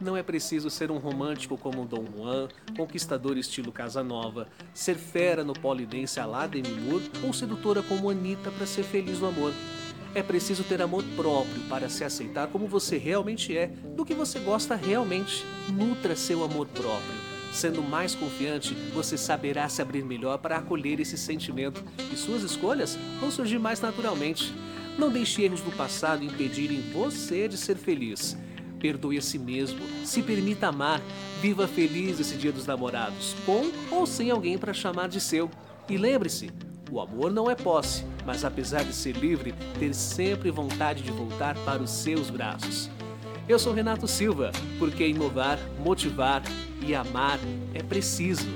Não é preciso ser um romântico como Dom Juan, conquistador estilo Casanova, ser fera no polidense a la Demi Moore ou sedutora como Anitta para ser feliz no amor. É preciso ter amor próprio para se aceitar como você realmente é, do que você gosta realmente. Nutra seu amor próprio. Sendo mais confiante, você saberá se abrir melhor para acolher esse sentimento e suas escolhas vão surgir mais naturalmente. Não deixe erros do passado impedirem você de ser feliz. Perdoe a si mesmo, se permita amar, viva feliz esse dia dos namorados, com ou sem alguém para chamar de seu. E lembre-se, o amor não é posse, mas apesar de ser livre, ter sempre vontade de voltar para os seus braços. Eu sou Renato Silva, porque inovar, motivar e amar é preciso.